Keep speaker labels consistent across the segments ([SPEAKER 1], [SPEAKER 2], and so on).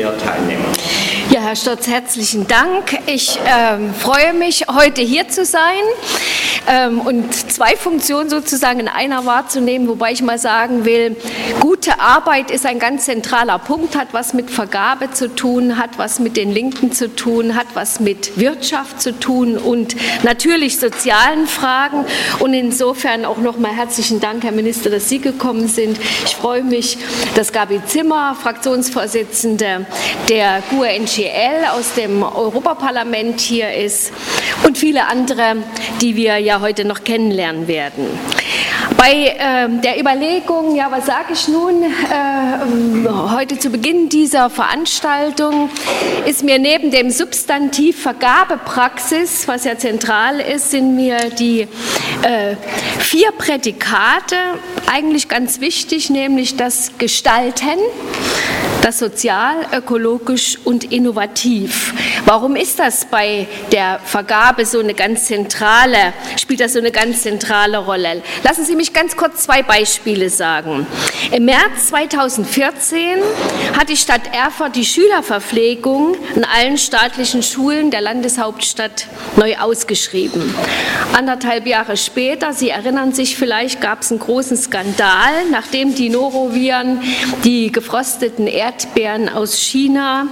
[SPEAKER 1] der Teilnehmer.
[SPEAKER 2] Ja, Herr Stotz, herzlichen Dank. Ich ähm, freue mich, heute hier zu sein ähm, und zwei Funktionen sozusagen in einer wahrzunehmen, wobei ich mal sagen will, gute Arbeit ist ein ganz zentraler Punkt, hat was mit Vergabe zu tun, hat was mit den Linken zu tun, hat was mit Wirtschaft zu tun und natürlich sozialen Fragen. Und insofern auch nochmal herzlichen Dank, Herr Minister, dass Sie gekommen sind. Ich freue mich, dass Gabi Zimmer, Fraktionsvorsitzende der GUE-NGO, GL aus dem Europaparlament hier ist und viele andere, die wir ja heute noch kennenlernen werden. Bei äh, der Überlegung, ja, was sage ich nun, äh, heute zu Beginn dieser Veranstaltung ist mir neben dem Substantiv Vergabepraxis, was ja zentral ist, sind mir die äh, vier Prädikate eigentlich ganz wichtig, nämlich das Gestalten, das sozial, ökologisch und innovativ. Warum ist das bei der Vergabe so eine ganz zentrale, spielt das so eine ganz zentrale Rolle? Lassen Sie mich ganz kurz zwei Beispiele sagen. Im März 2014 hat die Stadt Erfurt die Schülerverpflegung in allen staatlichen Schulen der Landeshauptstadt neu ausgeschrieben. Anderthalb Jahre später, Sie erinnern sich vielleicht, gab es einen großen Skandal, nachdem die Noroviren die gefrosteten Erd Erdbeeren aus China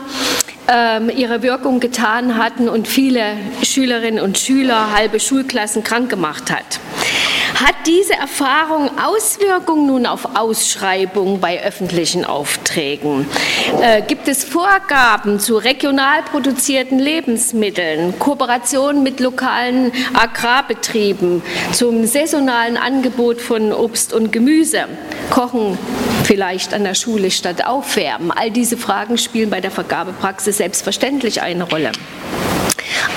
[SPEAKER 2] ähm, ihre Wirkung getan hatten und viele Schülerinnen und Schüler, halbe Schulklassen krank gemacht hat. Hat diese Erfahrung Auswirkungen nun auf Ausschreibungen bei öffentlichen Aufträgen? Äh, gibt es Vorgaben zu regional produzierten Lebensmitteln, Kooperationen mit lokalen Agrarbetrieben, zum saisonalen Angebot von Obst und Gemüse, Kochen vielleicht an der Schule statt Aufwärmen? All diese Fragen spielen bei der Vergabepraxis selbstverständlich eine Rolle.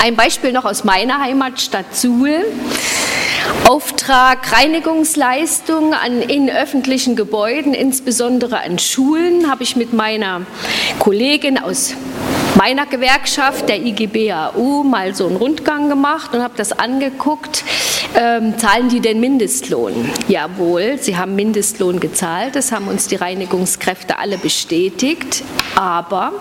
[SPEAKER 2] Ein Beispiel noch aus meiner Heimatstadt Suhl. Auftrag Reinigungsleistungen an, in öffentlichen Gebäuden, insbesondere an Schulen, habe ich mit meiner Kollegin aus meiner Gewerkschaft, der IGBAU, mal so einen Rundgang gemacht und habe das angeguckt. Ähm, zahlen die den Mindestlohn? Jawohl, sie haben Mindestlohn gezahlt. Das haben uns die Reinigungskräfte alle bestätigt. Aber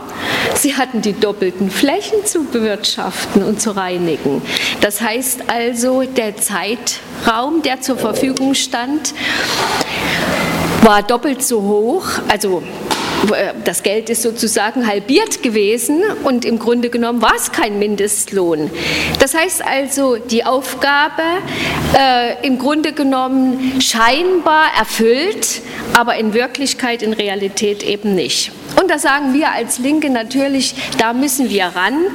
[SPEAKER 2] sie hatten die doppelten Flächen zu bewirtschaften und zu reinigen. Das heißt also, der Zeitraum, der zur Verfügung stand, war doppelt so hoch, also das Geld ist sozusagen halbiert gewesen und im Grunde genommen war es kein Mindestlohn. Das heißt also, die Aufgabe äh, im Grunde genommen scheinbar erfüllt, aber in Wirklichkeit, in Realität eben nicht. Und da sagen wir als Linke natürlich, da müssen wir ran.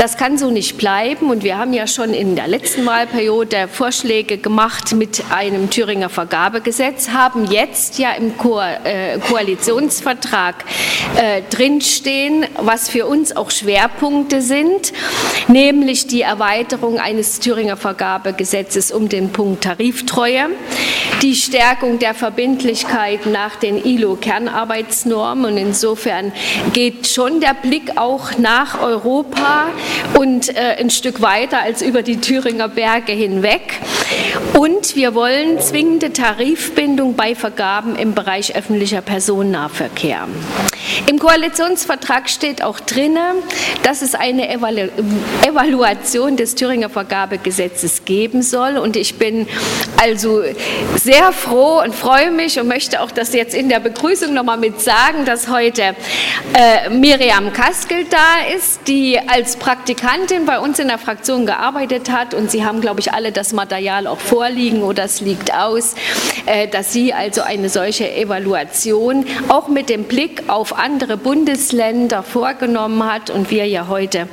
[SPEAKER 2] Das kann so nicht bleiben. Und wir haben ja schon in der letzten Wahlperiode Vorschläge gemacht mit einem Thüringer Vergabegesetz, haben jetzt ja im Ko äh, Koalitionsvertrag äh, drinstehen, was für uns auch Schwerpunkte sind, nämlich die Erweiterung eines Thüringer Vergabegesetzes um den Punkt Tariftreue, die Stärkung der Verbindlichkeit nach den ILO-Kernarbeitsnormen und insofern geht schon der Blick auch nach Europa und äh, ein Stück weiter als über die Thüringer Berge hinweg. Und wir wollen zwingende Tarifbindung bei Vergaben im Bereich öffentlicher Personennahverkehr. Im Koalitionsvertrag steht auch drin, dass es eine Evalu Evaluation des Thüringer Vergabegesetzes geben soll. Und ich bin also sehr froh und freue mich und möchte auch das jetzt in der Begrüßung nochmal mit sagen, dass heute äh, Miriam Kaskel da ist, die als Praktikantin bei uns in der Fraktion gearbeitet hat. Und Sie haben, glaube ich, alle das Material auch vorliegen oder es liegt aus, äh, dass sie also eine solche Evaluation auch mit dem Blick auf andere Bundesländer vorgenommen hat und wir ja heute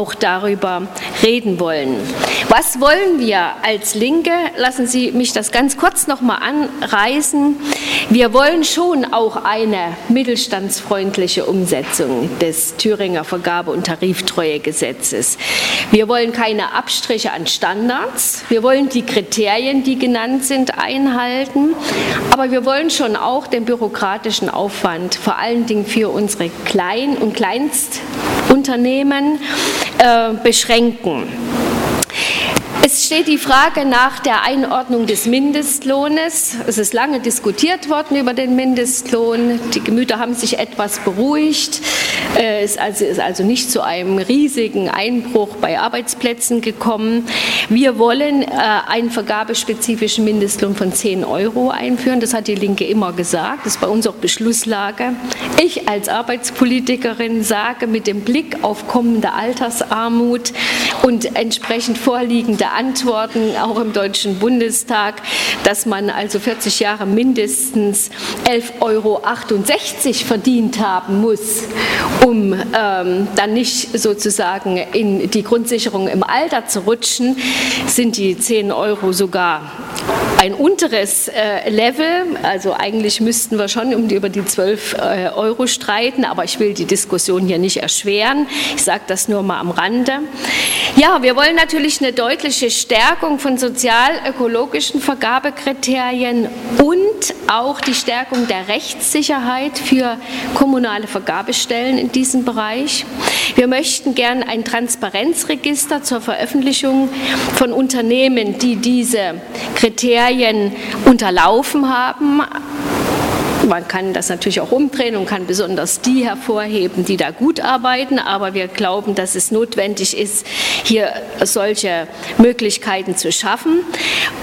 [SPEAKER 2] auch darüber reden wollen. Was wollen wir als Linke? Lassen Sie mich das ganz kurz noch mal anreißen. Wir wollen schon auch eine mittelstandsfreundliche Umsetzung des Thüringer Vergabe- und Tariftreuegesetzes. Wir wollen keine Abstriche an Standards. Wir wollen die Kriterien, die genannt sind, einhalten. Aber wir wollen schon auch den bürokratischen Aufwand, vor allen Dingen für unsere Klein- und Kleinstunternehmen, äh, beschränken. Es steht die Frage nach der Einordnung des Mindestlohnes. Es ist lange diskutiert worden über den Mindestlohn. Die Gemüter haben sich etwas beruhigt. äh, ist also, ist also nicht zu einem riesigen Einbruch bei Arbeitsplätzen gekommen. Wir wollen äh, einen vergabespezifischen Mindestlohn von 10 Euro einführen. Das hat die Linke immer gesagt. Das ist bei uns auch Beschlusslage. Ich als Arbeitspolitikerin sage mit dem Blick auf kommende Altersarmut und entsprechend vorliegende Antworten auch im Deutschen Bundestag, dass man also 40 Jahre mindestens 11,68 Euro verdient haben muss, um ähm, dann nicht sozusagen in die Grundsicherung im Alter zu rutschen, sind die 10 Euro sogar ein unteres äh, Level. Also eigentlich müssten wir schon um die, über die 12 äh, Euro streiten, aber ich will die Diskussion hier nicht erschweren. Ich sage das nur mal am Rande. Ja, wir wollen natürlich eine deutliche Stärkung von sozial-ökologischen Vergabekriterien und auch die Stärkung der Rechtssicherheit für kommunale Vergabestellen in diesem Bereich. Wir möchten gern ein Transparenzregister zur Veröffentlichung von Unternehmen, die diese Kriterien unterlaufen haben, man kann das natürlich auch umdrehen und kann besonders die hervorheben, die da gut arbeiten, aber wir glauben, dass es notwendig ist, hier solche Möglichkeiten zu schaffen.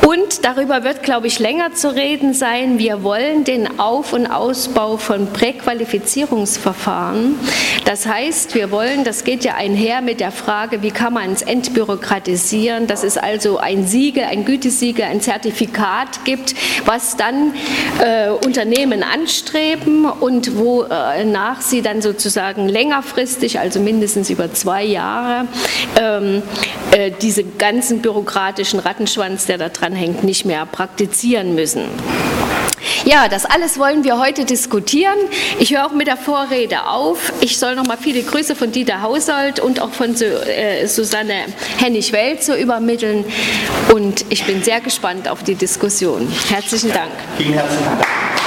[SPEAKER 2] Und darüber wird, glaube ich, länger zu reden sein. Wir wollen den Auf- und Ausbau von Präqualifizierungsverfahren. Das heißt, wir wollen, das geht ja einher mit der Frage, wie kann man es entbürokratisieren, dass es also ein Siegel, ein Gütesiegel, ein Zertifikat gibt, was dann äh, Unternehmen anstreben und wonach sie dann sozusagen längerfristig, also mindestens über zwei Jahre, ähm, äh, diese ganzen bürokratischen Rattenschwanz, der da dran hängt, nicht mehr praktizieren müssen. Ja, das alles wollen wir heute diskutieren. Ich höre auch mit der Vorrede auf. Ich soll noch mal viele Grüße von Dieter Hausold und auch von äh, Susanne Hennig-Welt so übermitteln. Und ich bin sehr gespannt auf die Diskussion. Herzlichen Dank. Vielen herzlichen Dank.